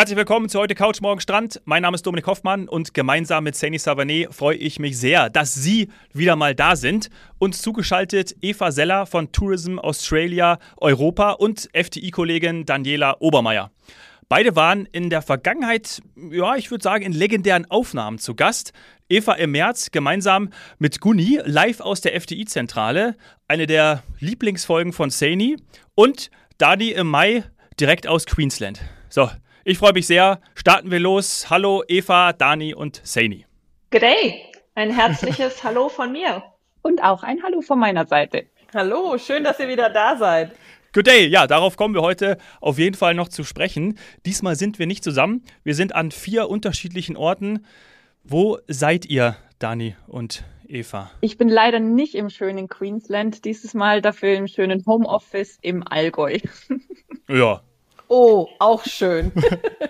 Herzlich willkommen zu heute Couch Morgen Strand. Mein Name ist Dominik Hoffmann und gemeinsam mit Sani Savanet freue ich mich sehr, dass Sie wieder mal da sind. Uns zugeschaltet Eva Seller von Tourism Australia Europa und FTI-Kollegin Daniela Obermeier. Beide waren in der Vergangenheit, ja, ich würde sagen, in legendären Aufnahmen zu Gast. Eva im März gemeinsam mit Guni live aus der FTI-Zentrale, eine der Lieblingsfolgen von Sani und Dani im Mai direkt aus Queensland. So, ich freue mich sehr. Starten wir los. Hallo Eva, Dani und Saini. Good day. Ein herzliches Hallo von mir. Und auch ein Hallo von meiner Seite. Hallo, schön, dass ihr wieder da seid. Good day, ja, darauf kommen wir heute auf jeden Fall noch zu sprechen. Diesmal sind wir nicht zusammen. Wir sind an vier unterschiedlichen Orten. Wo seid ihr, Dani und Eva? Ich bin leider nicht im schönen Queensland, dieses Mal dafür im schönen Homeoffice im Allgäu. Ja, Oh, auch schön.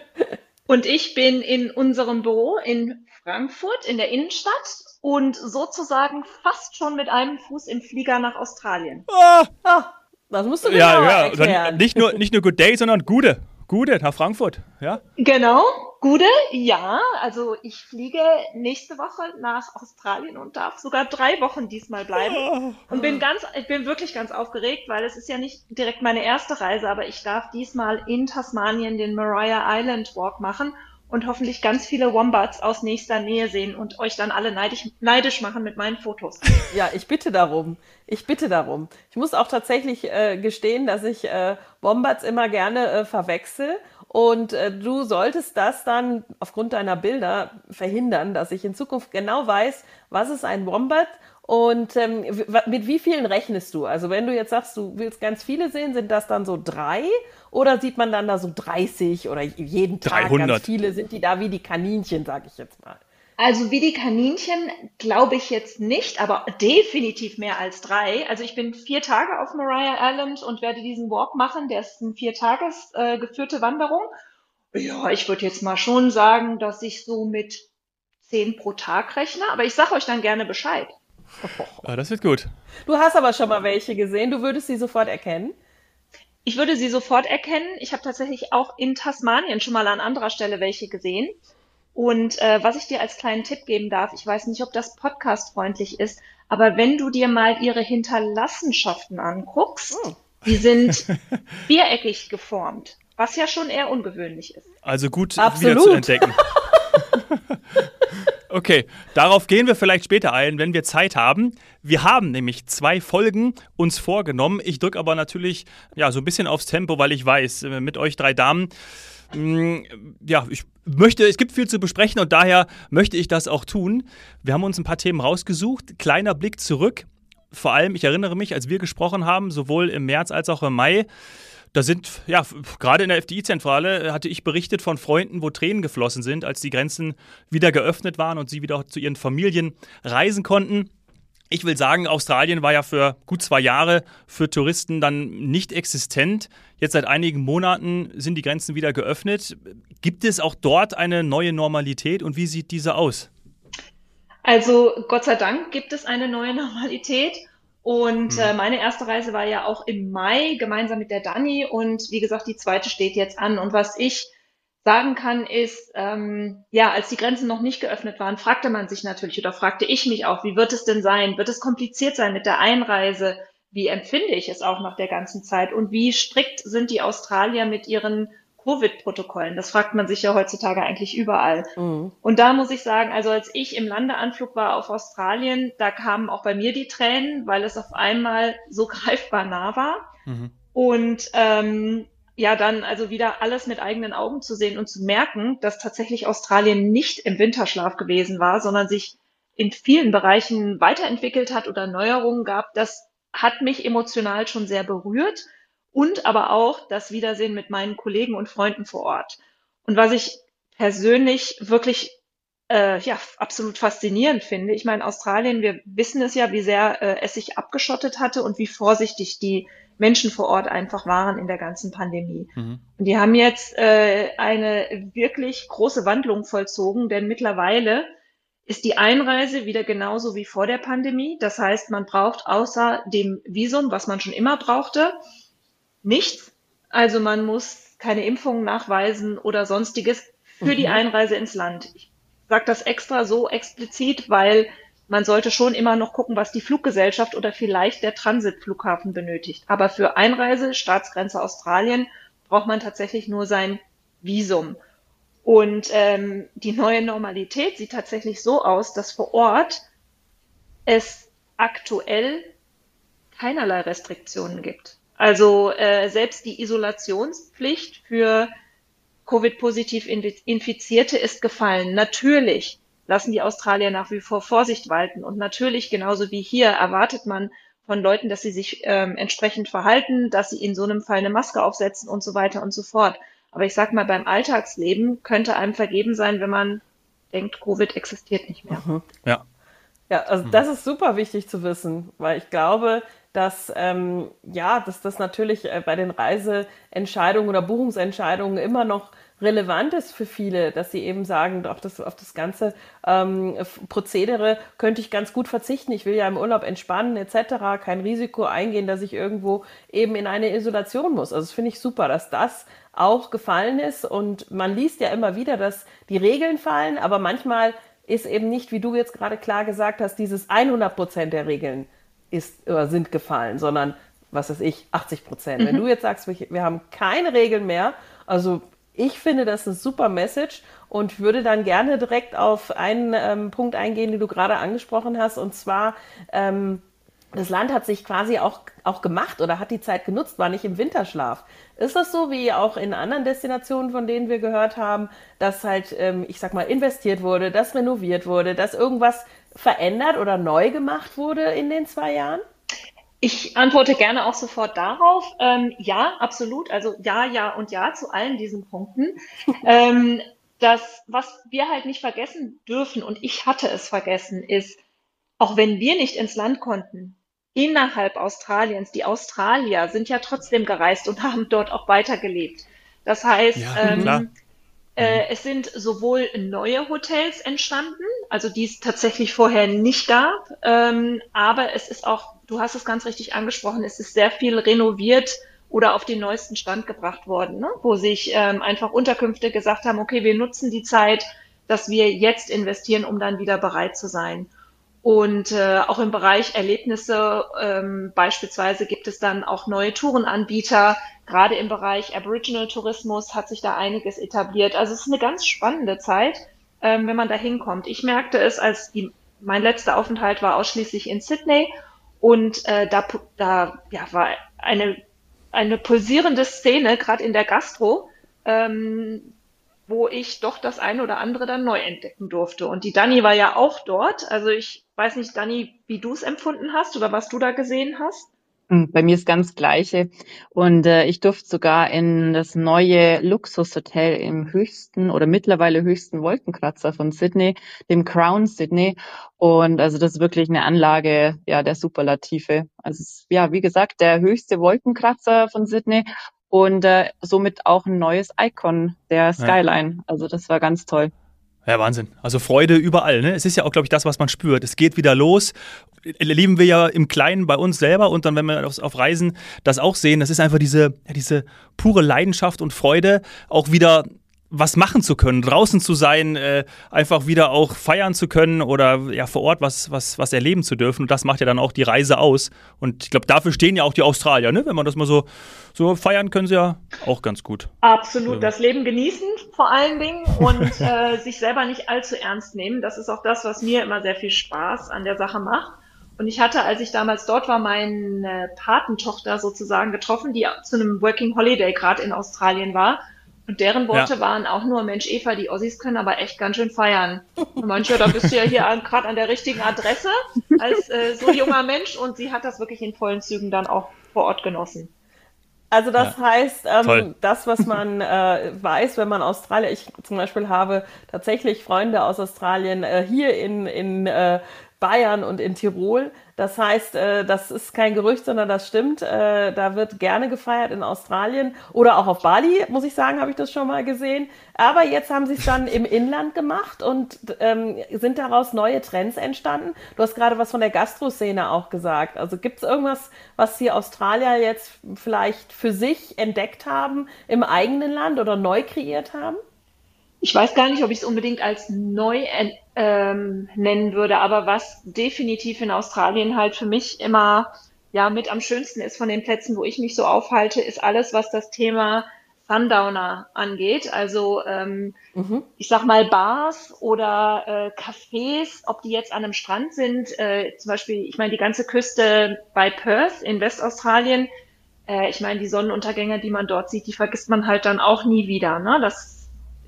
und ich bin in unserem Büro in Frankfurt in der Innenstadt und sozusagen fast schon mit einem Fuß im Flieger nach Australien. Ah, ah das musst du ja, ja. erklären. Nicht nur, nicht nur Good Day, sondern Gute. Gute nach Frankfurt, ja? Genau, Gute, ja. Also ich fliege nächste Woche nach Australien und darf sogar drei Wochen diesmal bleiben. Oh. Und bin ganz, ich bin wirklich ganz aufgeregt, weil es ist ja nicht direkt meine erste Reise, aber ich darf diesmal in Tasmanien den Mariah Island Walk machen und hoffentlich ganz viele Wombats aus nächster Nähe sehen und euch dann alle neidisch, neidisch machen mit meinen Fotos. Ja, ich bitte darum. Ich bitte darum. Ich muss auch tatsächlich äh, gestehen, dass ich äh, Wombats immer gerne äh, verwechsel. Und äh, du solltest das dann aufgrund deiner Bilder verhindern, dass ich in Zukunft genau weiß, was ist ein Wombat und ähm, mit wie vielen rechnest du? Also wenn du jetzt sagst, du willst ganz viele sehen, sind das dann so drei oder sieht man dann da so 30 oder jeden Tag 300. ganz viele? Sind die da wie die Kaninchen, sage ich jetzt mal? Also wie die Kaninchen glaube ich jetzt nicht, aber definitiv mehr als drei. Also ich bin vier Tage auf Mariah Island und werde diesen Walk machen. Der ist eine vier Tages äh, geführte Wanderung. Ja, ich würde jetzt mal schon sagen, dass ich so mit zehn pro Tag rechne, aber ich sage euch dann gerne Bescheid. Ah, das wird gut. Du hast aber schon mal welche gesehen. Du würdest sie sofort erkennen? Ich würde sie sofort erkennen. Ich habe tatsächlich auch in Tasmanien schon mal an anderer Stelle welche gesehen. Und äh, was ich dir als kleinen Tipp geben darf, ich weiß nicht, ob das podcastfreundlich ist, aber wenn du dir mal ihre Hinterlassenschaften anguckst, oh. die sind viereckig geformt, was ja schon eher ungewöhnlich ist. Also gut Absolut. wieder zu entdecken. Okay, darauf gehen wir vielleicht später ein, wenn wir Zeit haben. Wir haben nämlich zwei Folgen uns vorgenommen. Ich drücke aber natürlich ja so ein bisschen aufs Tempo, weil ich weiß, äh, mit euch drei Damen, mh, mm, ja, ich möchte, es gibt viel zu besprechen und daher möchte ich das auch tun. Wir haben uns ein paar Themen rausgesucht. Kleiner Blick zurück. Vor allem, ich erinnere mich, als wir gesprochen haben, sowohl im März als auch im Mai, da sind, ja, gerade in der FDI-Zentrale äh, hatte ich berichtet von Freunden, wo Tränen geflossen sind, als die Grenzen wieder geöffnet waren und sie wieder zu ihren Familien reisen konnten. Ich will sagen, Australien war ja für gut zwei Jahre für Touristen dann nicht existent. Jetzt seit einigen Monaten sind die Grenzen wieder geöffnet. Gibt es auch dort eine neue Normalität und wie sieht diese aus? Also Gott sei Dank gibt es eine neue Normalität. Und äh, mhm. meine erste Reise war ja auch im Mai gemeinsam mit der Dani und wie gesagt, die zweite steht jetzt an. Und was ich sagen kann, ist, ähm, ja, als die Grenzen noch nicht geöffnet waren, fragte man sich natürlich oder fragte ich mich auch, wie wird es denn sein? Wird es kompliziert sein mit der Einreise? Wie empfinde ich es auch nach der ganzen Zeit? Und wie strikt sind die Australier mit ihren Covid-Protokollen? Das fragt man sich ja heutzutage eigentlich überall. Mhm. Und da muss ich sagen, also als ich im Landeanflug war auf Australien, da kamen auch bei mir die Tränen, weil es auf einmal so greifbar nah war. Mhm. Und ähm, ja, dann also wieder alles mit eigenen Augen zu sehen und zu merken, dass tatsächlich Australien nicht im Winterschlaf gewesen war, sondern sich in vielen Bereichen weiterentwickelt hat oder Neuerungen gab, das hat mich emotional schon sehr berührt und aber auch das Wiedersehen mit meinen Kollegen und Freunden vor Ort. Und was ich persönlich wirklich äh, ja absolut faszinierend finde. Ich meine, Australien, wir wissen es ja, wie sehr äh, es sich abgeschottet hatte und wie vorsichtig die Menschen vor Ort einfach waren in der ganzen Pandemie. Mhm. Und die haben jetzt äh, eine wirklich große Wandlung vollzogen, denn mittlerweile ist die Einreise wieder genauso wie vor der Pandemie. Das heißt, man braucht außer dem Visum, was man schon immer brauchte, nichts. Also man muss keine Impfungen nachweisen oder sonstiges für mhm. die Einreise ins Land. Ich sage das extra so explizit, weil man sollte schon immer noch gucken, was die Fluggesellschaft oder vielleicht der Transitflughafen benötigt. Aber für Einreise, Staatsgrenze Australien, braucht man tatsächlich nur sein Visum. Und ähm, die neue Normalität sieht tatsächlich so aus, dass vor Ort es aktuell keinerlei Restriktionen gibt. Also äh, selbst die Isolationspflicht für Covid-positiv Infizierte ist gefallen. Natürlich lassen die Australier nach wie vor Vorsicht walten. Und natürlich, genauso wie hier, erwartet man von Leuten, dass sie sich ähm, entsprechend verhalten, dass sie in so einem Fall eine Maske aufsetzen und so weiter und so fort. Aber ich sag mal, beim Alltagsleben könnte einem vergeben sein, wenn man denkt, Covid existiert nicht mehr. Mhm. Ja. Ja, also das ist super wichtig zu wissen, weil ich glaube, dass ähm, ja, dass das natürlich äh, bei den Reiseentscheidungen oder Buchungsentscheidungen immer noch relevant ist für viele, dass sie eben sagen, doch das, auf das ganze ähm, Prozedere könnte ich ganz gut verzichten. Ich will ja im Urlaub entspannen etc., kein Risiko eingehen, dass ich irgendwo eben in eine Isolation muss. Also das finde ich super, dass das auch gefallen ist und man liest ja immer wieder, dass die Regeln fallen, aber manchmal ist eben nicht, wie du jetzt gerade klar gesagt hast, dieses 100 Prozent der Regeln ist oder sind gefallen, sondern was weiß ich, 80 Prozent. Mhm. Wenn du jetzt sagst, wir, haben keine Regeln mehr, also ich finde das eine super Message und würde dann gerne direkt auf einen ähm, Punkt eingehen, den du gerade angesprochen hast, und zwar ähm, das Land hat sich quasi auch, auch gemacht oder hat die Zeit genutzt, war nicht im Winterschlaf. Ist das so wie auch in anderen Destinationen, von denen wir gehört haben, dass halt, ähm, ich sag mal, investiert wurde, dass renoviert wurde, dass irgendwas verändert oder neu gemacht wurde in den zwei Jahren? Ich antworte gerne auch sofort darauf. Ähm, ja, absolut. Also ja, ja und ja zu allen diesen Punkten. ähm, das, was wir halt nicht vergessen dürfen, und ich hatte es vergessen, ist, auch wenn wir nicht ins Land konnten, innerhalb Australiens, die Australier sind ja trotzdem gereist und haben dort auch weitergelebt. Das heißt, ja, ähm, äh, es sind sowohl neue Hotels entstanden, also die es tatsächlich vorher nicht gab, ähm, aber es ist auch du hast es ganz richtig angesprochen, es ist sehr viel renoviert oder auf den neuesten Stand gebracht worden, ne? wo sich ähm, einfach Unterkünfte gesagt haben, okay, wir nutzen die Zeit, dass wir jetzt investieren, um dann wieder bereit zu sein. Und äh, auch im Bereich Erlebnisse ähm, beispielsweise gibt es dann auch neue Tourenanbieter. Gerade im Bereich Aboriginal Tourismus hat sich da einiges etabliert. Also es ist eine ganz spannende Zeit, ähm, wenn man da hinkommt. Ich merkte es, als die, mein letzter Aufenthalt war ausschließlich in Sydney und äh, da, da ja, war eine, eine pulsierende Szene, gerade in der Gastro, ähm, wo ich doch das eine oder andere dann neu entdecken durfte. Und die Dani war ja auch dort. Also ich weiß nicht, Dani, wie du es empfunden hast oder was du da gesehen hast. Hm, bei mir ist ganz gleiche. Und äh, ich durfte sogar in das neue Luxushotel im höchsten oder mittlerweile höchsten Wolkenkratzer von Sydney, dem Crown Sydney. Und also das ist wirklich eine Anlage, ja, der Superlative. Also es, ja, wie gesagt, der höchste Wolkenkratzer von Sydney und äh, somit auch ein neues Icon der Skyline. Ja. Also das war ganz toll. Ja, Wahnsinn. Also Freude überall. Ne? Es ist ja auch, glaube ich, das, was man spürt. Es geht wieder los. Erleben wir ja im Kleinen bei uns selber und dann, wenn wir auf, auf Reisen das auch sehen, das ist einfach diese, ja, diese pure Leidenschaft und Freude, auch wieder was machen zu können, draußen zu sein, äh, einfach wieder auch feiern zu können oder ja vor Ort was, was, was erleben zu dürfen. Und das macht ja dann auch die Reise aus. Und ich glaube, dafür stehen ja auch die Australier, ne? Wenn man das mal so, so feiern können sie ja auch ganz gut. Absolut. Ja. Das Leben genießen vor allen Dingen und äh, sich selber nicht allzu ernst nehmen. Das ist auch das, was mir immer sehr viel Spaß an der Sache macht. Und ich hatte, als ich damals dort war, meine Patentochter sozusagen getroffen, die zu einem Working Holiday gerade in Australien war. Und deren Worte ja. waren auch nur, Mensch, Eva, die Ossis können aber echt ganz schön feiern. Und manche, da bist du ja hier gerade an der richtigen Adresse als äh, so junger Mensch. Und sie hat das wirklich in vollen Zügen dann auch vor Ort genossen. Also das ja. heißt, ähm, das, was man äh, weiß, wenn man Australier, ich zum Beispiel habe tatsächlich Freunde aus Australien äh, hier in, in äh, Bayern und in Tirol. Das heißt, äh, das ist kein Gerücht, sondern das stimmt. Äh, da wird gerne gefeiert in Australien oder auch auf Bali, muss ich sagen, habe ich das schon mal gesehen. Aber jetzt haben sie es dann im Inland gemacht und ähm, sind daraus neue Trends entstanden. Du hast gerade was von der Gastroszene auch gesagt. Also gibt es irgendwas, was die Australier jetzt vielleicht für sich entdeckt haben im eigenen Land oder neu kreiert haben? Ich weiß gar nicht, ob ich es unbedingt als neu ähm, nennen würde, aber was definitiv in Australien halt für mich immer ja mit am schönsten ist von den Plätzen, wo ich mich so aufhalte, ist alles, was das Thema Sundowner angeht. Also ähm, mhm. ich sag mal Bars oder äh, Cafés, ob die jetzt an einem Strand sind, äh, zum Beispiel, ich meine die ganze Küste bei Perth in Westaustralien. Äh, ich meine die Sonnenuntergänge, die man dort sieht, die vergisst man halt dann auch nie wieder. Ne? Das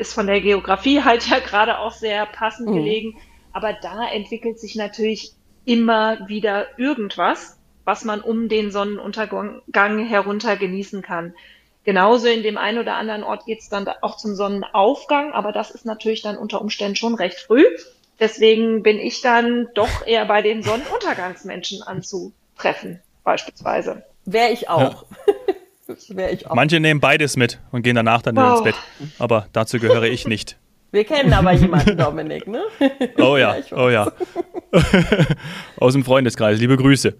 ist von der Geografie halt ja gerade auch sehr passend mhm. gelegen. Aber da entwickelt sich natürlich immer wieder irgendwas, was man um den Sonnenuntergang herunter genießen kann. Genauso in dem einen oder anderen Ort geht es dann auch zum Sonnenaufgang, aber das ist natürlich dann unter Umständen schon recht früh. Deswegen bin ich dann doch eher bei den Sonnenuntergangsmenschen anzutreffen, beispielsweise. Wäre ich auch. Ja. ich auch. Manche nehmen beides mit und gehen danach dann oh. ins Bett. Aber dazu gehöre ich nicht. Wir kennen aber jemanden, Dominik, ne? Oh ja, ja oh ja. Aus dem Freundeskreis. Liebe Grüße.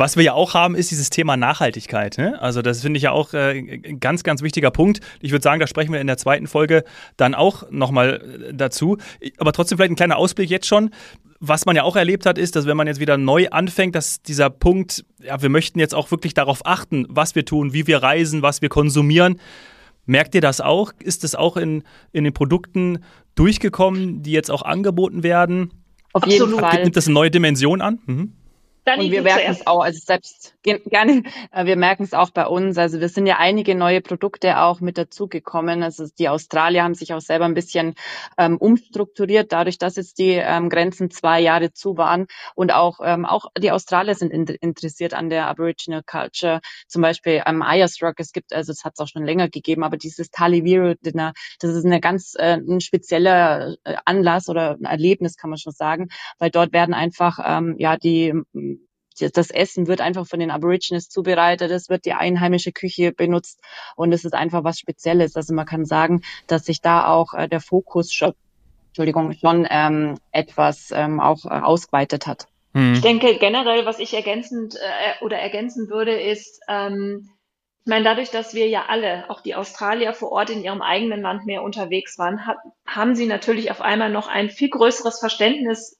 Was wir ja auch haben, ist dieses Thema Nachhaltigkeit. Ne? Also das finde ich ja auch äh, ein ganz, ganz wichtiger Punkt. Ich würde sagen, da sprechen wir in der zweiten Folge dann auch nochmal äh, dazu. Aber trotzdem vielleicht ein kleiner Ausblick jetzt schon was man ja auch erlebt hat, ist, dass wenn man jetzt wieder neu anfängt, dass dieser Punkt, ja, wir möchten jetzt auch wirklich darauf achten, was wir tun, wie wir reisen, was wir konsumieren. Merkt ihr das auch? Ist es auch in, in den Produkten durchgekommen, die jetzt auch angeboten werden? Auf jeden Absolut. Fall. Nimmt das eine neue Dimension an? Mhm. Dann und wir merken es auch, also selbst gerne, äh, wir merken es auch bei uns. Also wir sind ja einige neue Produkte auch mit dazugekommen. Also die Australier haben sich auch selber ein bisschen ähm, umstrukturiert, dadurch, dass jetzt die ähm, Grenzen zwei Jahre zu waren. Und auch, ähm, auch die Australier sind in, interessiert an der Aboriginal Culture. Zum Beispiel am Ayers Rock, es gibt, also es hat es auch schon länger gegeben, aber dieses Taliviro Dinner, das ist eine ganz äh, ein spezieller äh, Anlass oder ein Erlebnis, kann man schon sagen, weil dort werden einfach ähm, ja die das Essen wird einfach von den Aborigines zubereitet, es wird die einheimische Küche benutzt und es ist einfach was Spezielles. Also man kann sagen, dass sich da auch äh, der Fokus schon, Entschuldigung, schon ähm, etwas ähm, auch äh, ausgeweitet hat. Hm. Ich denke generell, was ich ergänzend äh, oder ergänzen würde, ist, ähm, ich meine, dadurch, dass wir ja alle, auch die Australier vor Ort in ihrem eigenen Land mehr unterwegs waren, hat, haben sie natürlich auf einmal noch ein viel größeres Verständnis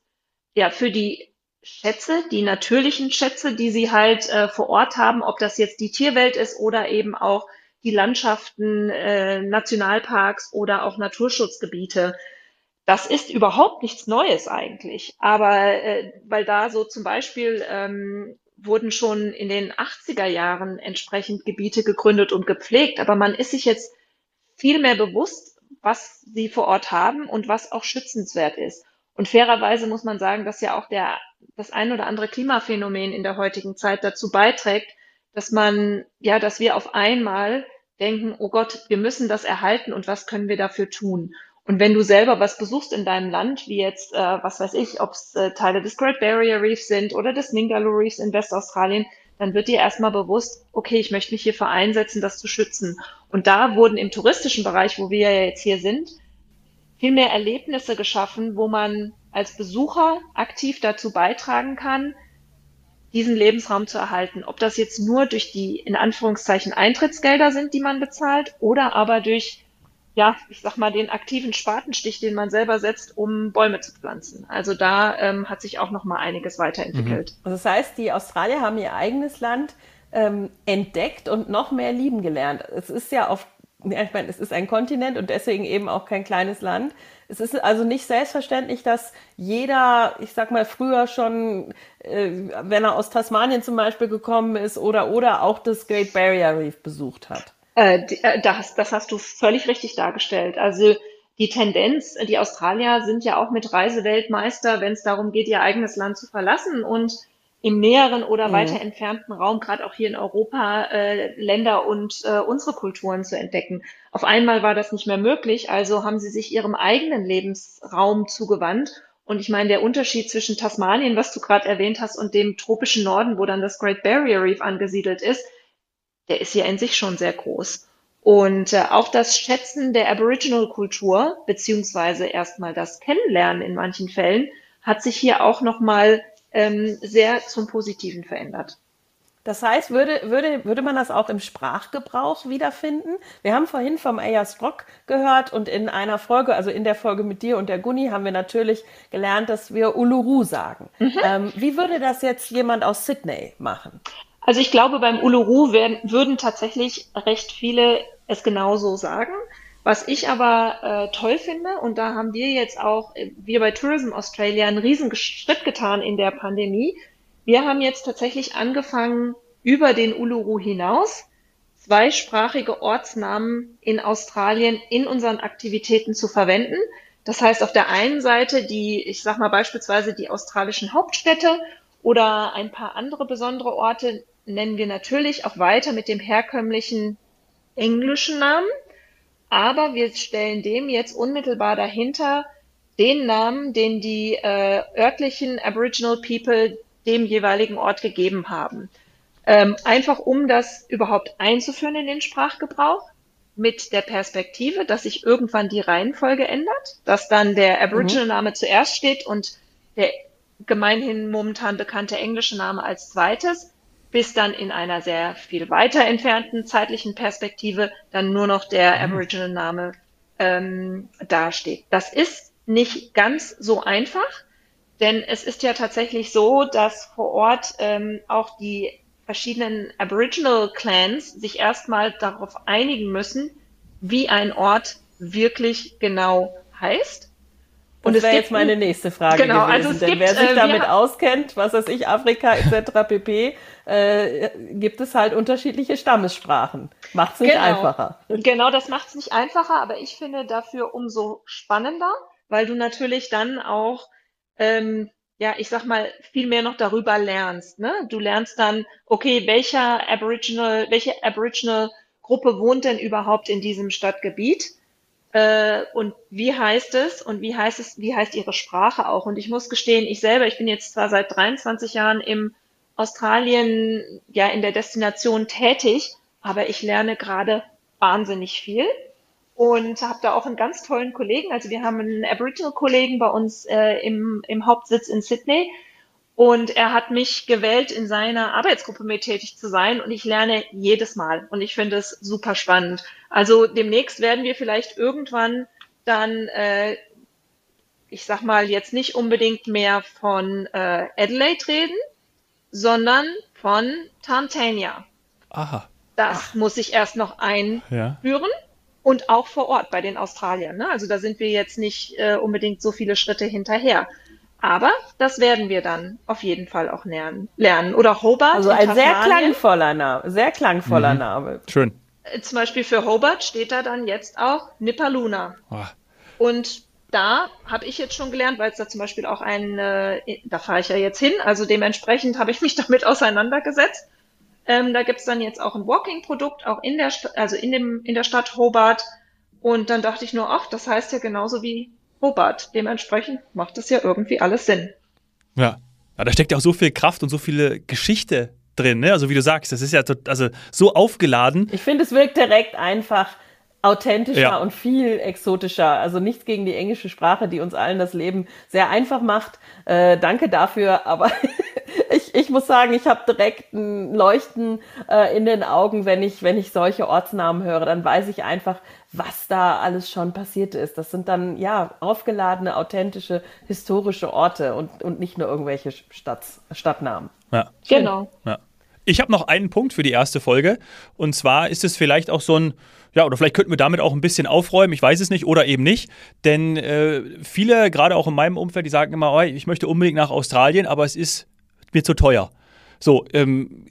ja, für die Schätze, die natürlichen Schätze, die sie halt äh, vor Ort haben, ob das jetzt die Tierwelt ist oder eben auch die Landschaften, äh, Nationalparks oder auch Naturschutzgebiete. Das ist überhaupt nichts Neues eigentlich. Aber äh, weil da so zum Beispiel ähm, wurden schon in den 80er Jahren entsprechend Gebiete gegründet und gepflegt. Aber man ist sich jetzt viel mehr bewusst, was sie vor Ort haben und was auch schützenswert ist. Und fairerweise muss man sagen, dass ja auch der, das ein oder andere Klimaphänomen in der heutigen Zeit dazu beiträgt, dass man, ja, dass wir auf einmal denken, oh Gott, wir müssen das erhalten und was können wir dafür tun? Und wenn du selber was besuchst in deinem Land, wie jetzt, äh, was weiß ich, ob es äh, Teile des Great Barrier Reefs sind oder des Ningaloo Reefs in Westaustralien, dann wird dir erstmal bewusst, okay, ich möchte mich hierfür einsetzen, das zu schützen. Und da wurden im touristischen Bereich, wo wir ja jetzt hier sind, viel mehr Erlebnisse geschaffen, wo man als Besucher aktiv dazu beitragen kann, diesen Lebensraum zu erhalten. Ob das jetzt nur durch die in Anführungszeichen Eintrittsgelder sind, die man bezahlt, oder aber durch, ja, ich sag mal, den aktiven Spatenstich, den man selber setzt, um Bäume zu pflanzen. Also da ähm, hat sich auch noch mal einiges weiterentwickelt. Mhm. Also das heißt, die Australier haben ihr eigenes Land ähm, entdeckt und noch mehr lieben gelernt. Es ist ja auf ja, ich meine, es ist ein Kontinent und deswegen eben auch kein kleines Land. Es ist also nicht selbstverständlich, dass jeder, ich sag mal, früher schon, äh, wenn er aus Tasmanien zum Beispiel gekommen ist oder, oder auch das Great Barrier Reef besucht hat. Äh, äh das, das hast du völlig richtig dargestellt. Also die Tendenz, die Australier sind ja auch mit Reiseweltmeister, wenn es darum geht, ihr eigenes Land zu verlassen und im näheren oder mhm. weiter entfernten Raum, gerade auch hier in Europa, äh, Länder und äh, unsere Kulturen zu entdecken. Auf einmal war das nicht mehr möglich, also haben sie sich ihrem eigenen Lebensraum zugewandt Und ich meine, der Unterschied zwischen Tasmanien, was du gerade erwähnt hast, und dem tropischen Norden, wo dann das Great Barrier Reef angesiedelt ist, der ist ja in sich schon sehr groß. Und äh, auch das Schätzen der Aboriginal-Kultur, beziehungsweise erstmal das Kennenlernen in manchen Fällen, hat sich hier auch nochmal ähm, sehr zum Positiven verändert. Das heißt, würde, würde, würde man das auch im Sprachgebrauch wiederfinden? Wir haben vorhin vom Ayers Rock gehört und in einer Folge, also in der Folge mit dir und der Gunni, haben wir natürlich gelernt, dass wir Uluru sagen. Mhm. Ähm, wie würde das jetzt jemand aus Sydney machen? Also ich glaube, beim Uluru werden, würden tatsächlich recht viele es genauso sagen. Was ich aber äh, toll finde, und da haben wir jetzt auch, äh, wir bei Tourism Australia, einen riesen Schritt getan in der Pandemie, wir haben jetzt tatsächlich angefangen, über den Uluru hinaus zweisprachige Ortsnamen in Australien in unseren Aktivitäten zu verwenden. Das heißt, auf der einen Seite die, ich sag mal beispielsweise die australischen Hauptstädte oder ein paar andere besondere Orte nennen wir natürlich auch weiter mit dem herkömmlichen englischen Namen. Aber wir stellen dem jetzt unmittelbar dahinter den Namen, den die äh, örtlichen Aboriginal People dem jeweiligen Ort gegeben haben. Ähm, einfach um das überhaupt einzuführen in den Sprachgebrauch mit der Perspektive, dass sich irgendwann die Reihenfolge ändert, dass dann der Aboriginal-Name mhm. zuerst steht und der gemeinhin momentan bekannte englische Name als zweites, bis dann in einer sehr viel weiter entfernten zeitlichen Perspektive dann nur noch der mhm. Aboriginal-Name ähm, dasteht. Das ist nicht ganz so einfach, denn es ist ja tatsächlich so, dass vor Ort ähm, auch die verschiedenen Aboriginal Clans sich erstmal darauf einigen müssen, wie ein Ort wirklich genau heißt. Und das wäre jetzt meine nächste Frage genau, gewesen. Also denn gibt, wer sich äh, damit auskennt, was weiß ich, Afrika etc. pp, äh, gibt es halt unterschiedliche Stammessprachen. Macht es nicht genau. einfacher. Genau, das macht es nicht einfacher, aber ich finde dafür umso spannender, weil du natürlich dann auch ähm, ja, ich sag mal, viel mehr noch darüber lernst. Ne? Du lernst dann, okay, welcher Aboriginal, welche Aboriginal Gruppe wohnt denn überhaupt in diesem Stadtgebiet? Äh, und wie heißt es und wie heißt es, wie heißt ihre Sprache auch? Und ich muss gestehen, ich selber, ich bin jetzt zwar seit 23 Jahren im Australien, ja, in der Destination tätig, aber ich lerne gerade wahnsinnig viel und habe da auch einen ganz tollen Kollegen. Also wir haben einen Aboriginal-Kollegen bei uns äh, im, im Hauptsitz in Sydney und er hat mich gewählt, in seiner Arbeitsgruppe mit tätig zu sein und ich lerne jedes Mal und ich finde es super spannend. Also demnächst werden wir vielleicht irgendwann dann, äh, ich sag mal, jetzt nicht unbedingt mehr von äh, Adelaide reden, sondern von Tantania. Aha. Das Ach. muss ich erst noch einführen. Ja und auch vor Ort bei den Australiern. Ne? Also da sind wir jetzt nicht äh, unbedingt so viele Schritte hinterher. Aber das werden wir dann auf jeden Fall auch lernen. lernen. Oder Hobart. Also ein sehr klangvoller Name. Sehr klangvoller mhm. Name. Schön. Äh, zum Beispiel für Hobart steht da dann jetzt auch Nipaluna. Oh. Und da habe ich jetzt schon gelernt, weil es da zum Beispiel auch ein, äh, da fahre ich ja jetzt hin, also dementsprechend habe ich mich damit auseinandergesetzt. Ähm, da gibt's dann jetzt auch ein Walking-Produkt, auch in der, St also in, dem, in der Stadt Hobart. Und dann dachte ich nur, ach, das heißt ja genauso wie Hobart. Dementsprechend macht es ja irgendwie alles Sinn. Ja. ja da steckt ja auch so viel Kraft und so viele Geschichte drin, ne? Also wie du sagst, das ist ja also so aufgeladen. Ich finde, es wirkt direkt einfach authentischer ja. und viel exotischer. Also nichts gegen die englische Sprache, die uns allen das Leben sehr einfach macht. Äh, danke dafür, aber ich, ich muss sagen, ich habe direkt ein Leuchten äh, in den Augen, wenn ich, wenn ich solche Ortsnamen höre. Dann weiß ich einfach, was da alles schon passiert ist. Das sind dann ja aufgeladene, authentische, historische Orte und, und nicht nur irgendwelche Stadt, Stadtnamen. Ja. Genau. Ja. Ich habe noch einen Punkt für die erste Folge. Und zwar ist es vielleicht auch so ein, ja, oder vielleicht könnten wir damit auch ein bisschen aufräumen, ich weiß es nicht, oder eben nicht. Denn äh, viele, gerade auch in meinem Umfeld, die sagen immer, oh, ich möchte unbedingt nach Australien, aber es ist mir zu teuer. So, ähm,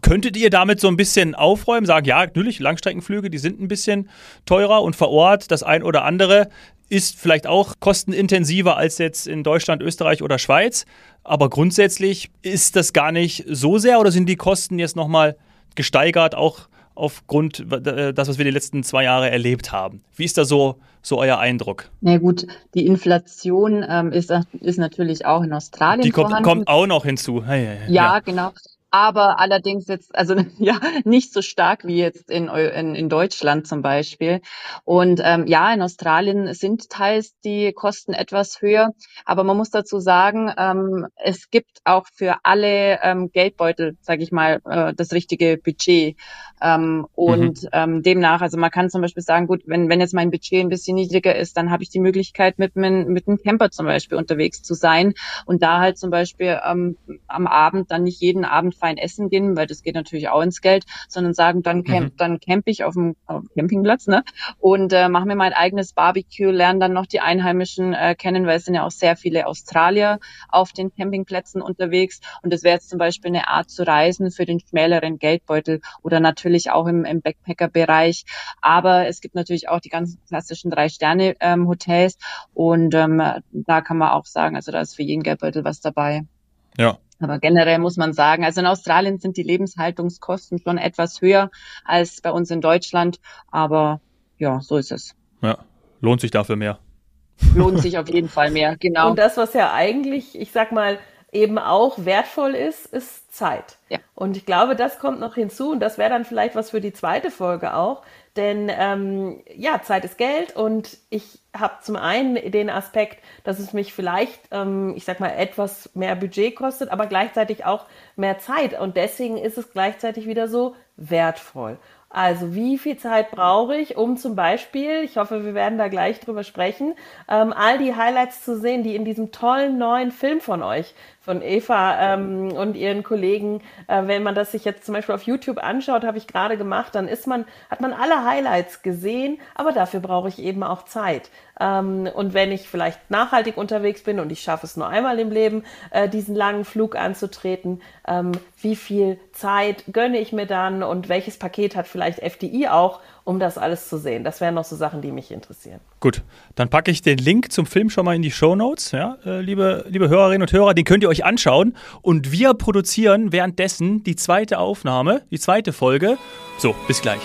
könntet ihr damit so ein bisschen aufräumen, sagen, ja, natürlich, Langstreckenflüge, die sind ein bisschen teurer und vor Ort das ein oder andere ist vielleicht auch kostenintensiver als jetzt in Deutschland, Österreich oder Schweiz. Aber grundsätzlich ist das gar nicht so sehr oder sind die Kosten jetzt nochmal gesteigert, auch aufgrund äh, das, was wir die letzten zwei Jahre erlebt haben. Wie ist da so, so euer Eindruck? Na gut, die Inflation ähm, ist, ist natürlich auch in Australien Die kommt, vorhanden. kommt auch noch hinzu. Ja, ja. Ja, genau. Aber allerdings jetzt, also ja, nicht so stark wie jetzt in, in, in Deutschland zum Beispiel. Und ähm, ja, in Australien sind teils die Kosten etwas höher. Aber man muss dazu sagen, ähm, es gibt auch für alle ähm, Geldbeutel, sage ich mal, äh, das richtige Budget. Ähm, und mhm. ähm, demnach, also man kann zum Beispiel sagen, gut, wenn, wenn jetzt mein Budget ein bisschen niedriger ist, dann habe ich die Möglichkeit, mit, mit, mit einem Camper zum Beispiel unterwegs zu sein und da halt zum Beispiel ähm, am Abend dann nicht jeden Abend fein essen gehen, weil das geht natürlich auch ins Geld, sondern sagen, dann camp, mhm. dann camp ich auf dem, auf dem Campingplatz, ne? Und äh, mache mir mein eigenes Barbecue, lerne dann noch die Einheimischen äh, kennen, weil es sind ja auch sehr viele Australier auf den Campingplätzen unterwegs. Und das wäre jetzt zum Beispiel eine Art zu reisen für den schmäleren Geldbeutel oder natürlich auch im, im Backpacker-Bereich. Aber es gibt natürlich auch die ganzen klassischen Drei-Sterne-Hotels ähm, und ähm, da kann man auch sagen, also da ist für jeden Geldbeutel was dabei. Ja. Aber generell muss man sagen, also in Australien sind die Lebenshaltungskosten schon etwas höher als bei uns in Deutschland. Aber ja, so ist es. Ja, lohnt sich dafür mehr. Lohnt sich auf jeden Fall mehr, genau. Und das, was ja eigentlich, ich sag mal, eben auch wertvoll ist, ist Zeit. Ja. Und ich glaube, das kommt noch hinzu und das wäre dann vielleicht was für die zweite Folge auch. Denn ähm, ja, Zeit ist Geld und ich habe zum einen den Aspekt, dass es mich vielleicht, ähm, ich sag mal, etwas mehr Budget kostet, aber gleichzeitig auch mehr Zeit. Und deswegen ist es gleichzeitig wieder so wertvoll. Also wie viel Zeit brauche ich, um zum Beispiel, ich hoffe, wir werden da gleich drüber sprechen, ähm, all die Highlights zu sehen, die in diesem tollen neuen Film von euch von Eva ähm, und ihren Kollegen. Äh, wenn man das sich jetzt zum Beispiel auf YouTube anschaut, habe ich gerade gemacht, dann ist man, hat man alle Highlights gesehen, aber dafür brauche ich eben auch Zeit. Ähm, und wenn ich vielleicht nachhaltig unterwegs bin und ich schaffe es nur einmal im Leben, äh, diesen langen Flug anzutreten, ähm, wie viel Zeit gönne ich mir dann und welches Paket hat vielleicht FDI auch, um das alles zu sehen. Das wären noch so Sachen, die mich interessieren. Gut, dann packe ich den Link zum Film schon mal in die Show Notes, ja, äh, liebe, liebe Hörerinnen und Hörer, den könnt ihr euch anschauen. Und wir produzieren währenddessen die zweite Aufnahme, die zweite Folge. So, bis gleich.